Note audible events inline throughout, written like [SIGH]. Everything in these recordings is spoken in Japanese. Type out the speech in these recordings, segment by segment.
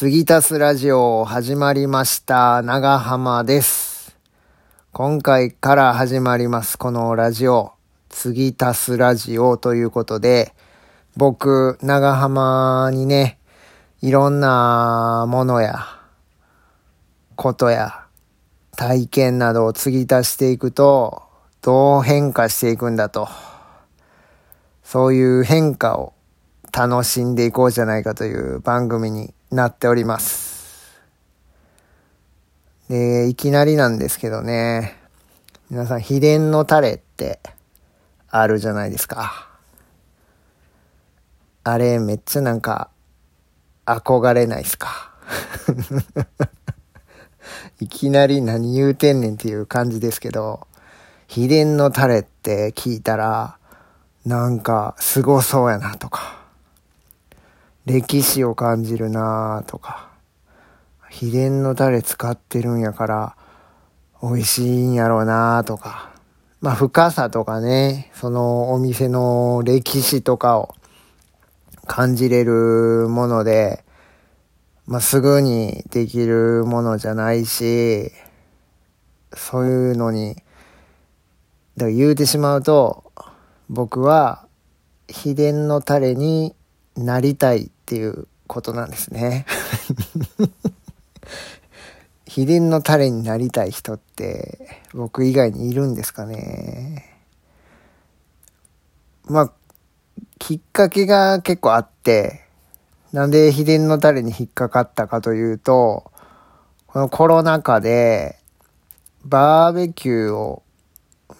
継ぎ足すラジオ始まりました。長浜です。今回から始まります。このラジオ。継ぎ足すラジオということで、僕、長浜にね、いろんなものや、ことや、体験などを継ぎ足していくと、どう変化していくんだと。そういう変化を楽しんでいこうじゃないかという番組になっております。で、いきなりなんですけどね、皆さん秘伝のタレってあるじゃないですか。あれめっちゃなんか憧れないっすか。[LAUGHS] いきなり何言うてんねんっていう感じですけど、秘伝のタレって聞いたら、なんかすごそうやなとか、歴史を感じるなとか、秘伝のタレ使ってるんやから、美味しいんやろうなとか、まあ深さとかね、そのお店の歴史とかを感じれるもので、まあすぐにできるものじゃないし、そういうのに、だから言うてしまうと、僕は秘伝のタレになりたいっていうことなんですね。[LAUGHS] 秘伝のタレになりたい人って僕以外にいるんですかね。まあ、きっかけが結構あって、なんで秘伝のタレに引っかかったかというと、このコロナ禍でバーベキューを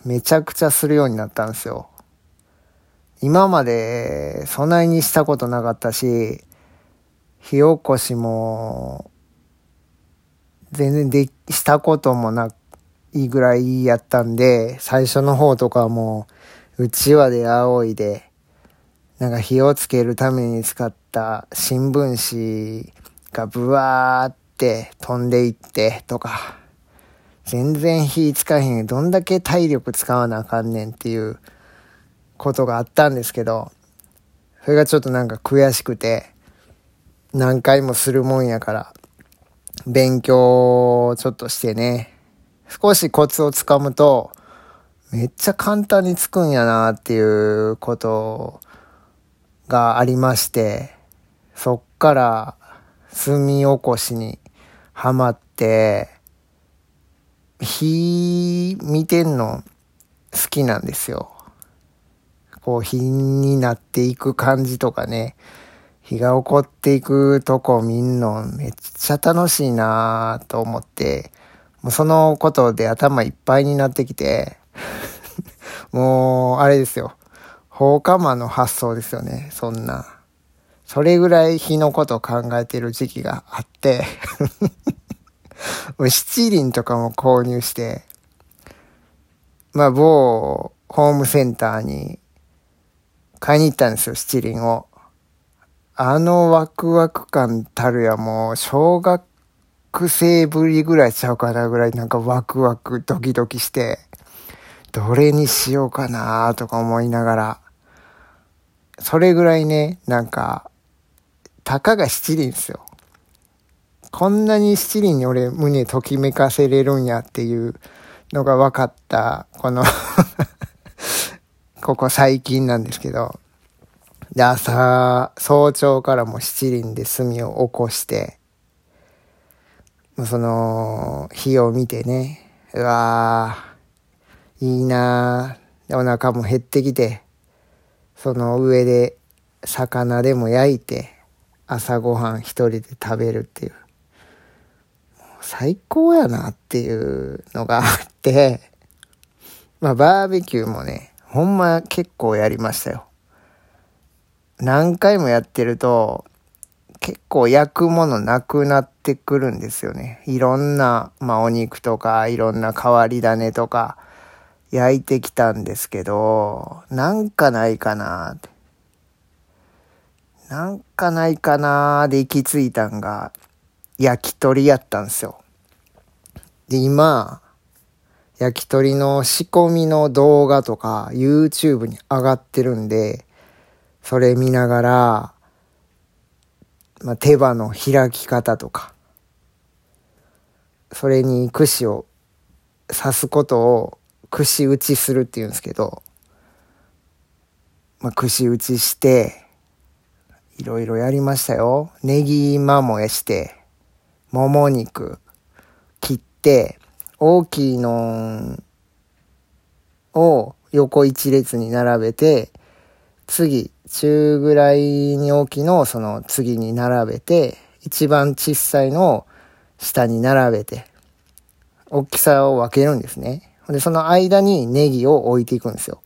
めちゃくちゃするようになったんですよ。今までそなにしたことなかったし、火起こしも全然でしたこともないぐらいやったんで、最初の方とかもうちわで仰いで、なんか火をつけるために使った新聞紙がブワーって飛んでいってとか、全然火つかへん。どんだけ体力使わなあかんねんっていうことがあったんですけど、それがちょっとなんか悔しくて、何回もするもんやから、勉強をちょっとしてね、少しコツをつかむと、めっちゃ簡単につくんやなっていうことがありまして、そっから炭起こしにハマって、火見てんの好きなんですよ。こう火になっていく感じとかね、火が起こっていくとこ見んのめっちゃ楽しいなぁと思って、もうそのことで頭いっぱいになってきて、[LAUGHS] もうあれですよ。放火魔の発想ですよね、そんな。それぐらい火のこと考えてる時期があって、[LAUGHS] 七輪とかも購入して、まあ某ホームセンターに買いに行ったんですよ、七輪を。あのワクワク感たるやもう小学生ぶりぐらいちゃうかなぐらいなんかワクワクドキドキして、どれにしようかなとか思いながら、それぐらいね、なんか、たかが七輪ですよ。こんなに七輪に俺胸ときめかせれるんやっていうのが分かった、このここ最近なんですけど、で、朝、早朝からも七輪で炭を起こして、その、火を見てね、うわー、いいなーお腹も減ってきて、その上で魚でも焼いて、朝ごはん一人で食べるっていう。最高やなっていうのがあって、まあバーベキューもね、ほんま結構やりましたよ。何回もやってると、結構焼くものなくなってくるんですよね。いろんな、まあお肉とか、いろんな変わり種とか、焼いてきたんですけど、なんかないかなって。なんかないかなで行き着いたんが、焼き鳥やったんですよ。で、今、焼き鳥の仕込みの動画とか YouTube に上がってるんで、それ見ながら、まあ、手羽の開き方とか、それに串を刺すことを串打ちするっていうんですけど、まあ、串打ちして、いろいろやりましたよ。ネギマもやして、もも肉切って、大きいのを横一列に並べて、次、中ぐらいに大きいのをその次に並べて、一番小さいのを下に並べて、大きさを分けるんですね。で、その間にネギを置いていくんですよ。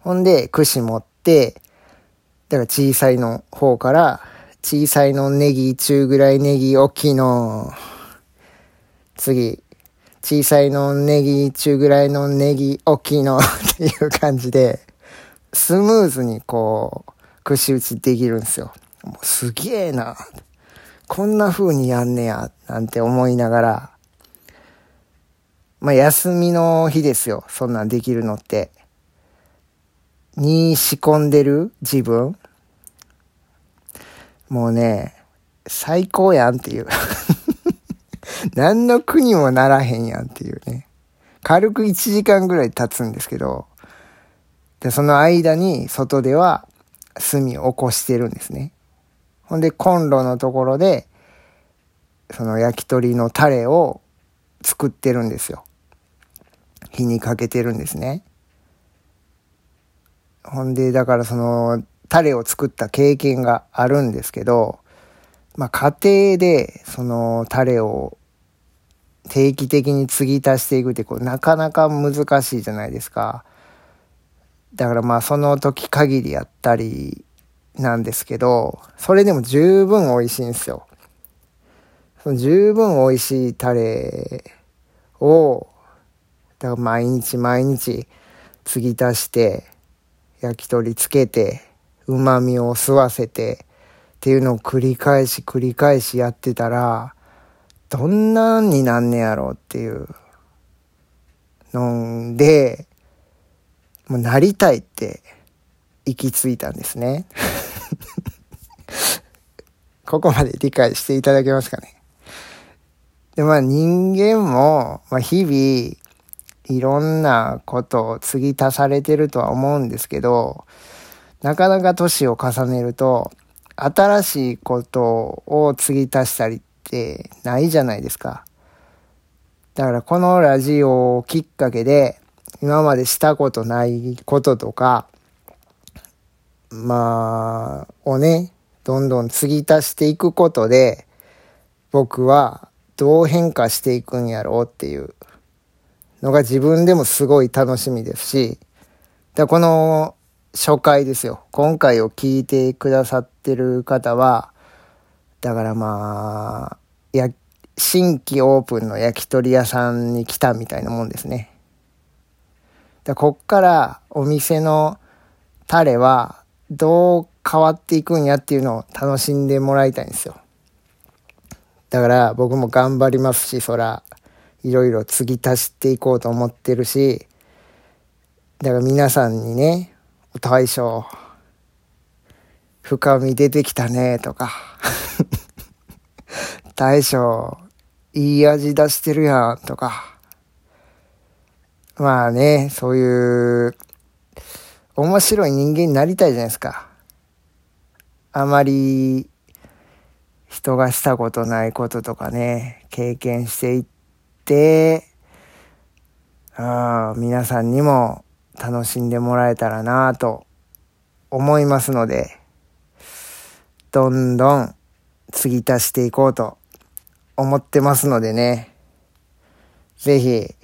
ほんで、串持って、だから小さいの方から、小さいのネギ、中ぐらいネギ、大きいの、次、小さいのネギ、中ぐらいのネギ、大きいの [LAUGHS] っていう感じで、スムーズにこう、串打ちできるんですよ。もうすげえな。こんな風にやんねや、なんて思いながら、まあ休みの日ですよ。そんなんできるのって。に仕込んでる自分もうね、最高やんっていう。[LAUGHS] 何の苦にもならへんやんっていうね。軽く1時間ぐらい経つんですけど、で、その間に外では炭を起こしてるんですね。ほんで、コンロのところで、その焼き鳥のタレを作ってるんですよ。火にかけてるんですね。ほんで、だからその、タレを作った経験があるんですけど、まあ家庭でそのタレを定期的に継ぎ足していくってこうなかなか難しいじゃないですか。だからまあその時限りやったりなんですけど、それでも十分美味しいんですよ。その十分美味しいタレを、だから毎日毎日継ぎ足して、焼き鳥つけて、旨味を吸わせて、っていうのを繰り返し繰り返しやってたら、どんなんになんねやろうっていうのんで、もうなりたいって行き着いたんですね。[LAUGHS] ここまで理解していただけますかね。で、まあ人間も、まあ日々、いろんなことを継ぎ足されてるとは思うんですけど、なかなか年を重ねると、新しいことを継ぎ足したりってないじゃないですか。だからこのラジオをきっかけで、今までしたことないこととか、まあ、をね、どんどん継ぎ足していくことで、僕はどう変化していくんやろうっていうのが自分でもすごい楽しみですし、だこの初回ですよ。今回を聞いてくださってる方は、だからまあ、や、新規オープンの焼き鳥屋さんに来たみたいなもんですね。だこっからお店のタレはどう変わっていくんやっていうのを楽しんでもらいたいんですよ。だから僕も頑張りますし、そら、いろいろ継ぎ足していこうと思ってるし、だから皆さんにね、大将、深み出てきたね、とか、大将、いい味出してるやん、とか、まあね、そういう、面白い人間になりたいじゃないですか。あまり、人がしたことないこととかね、経験していって、あ皆さんにも楽しんでもらえたらなと思いますので、どんどん継ぎ足していこうと思ってますのでね、ぜひ、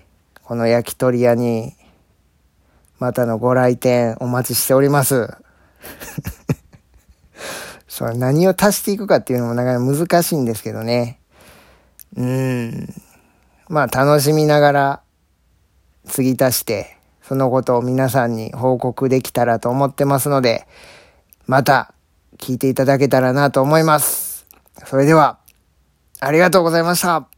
この焼き鳥屋に、またのご来店お待ちしております。[LAUGHS] それ何を足していくかっていうのもなかなか難しいんですけどね。うん。まあ楽しみながら継ぎ足して、そのことを皆さんに報告できたらと思ってますので、また聞いていただけたらなと思います。それでは、ありがとうございました。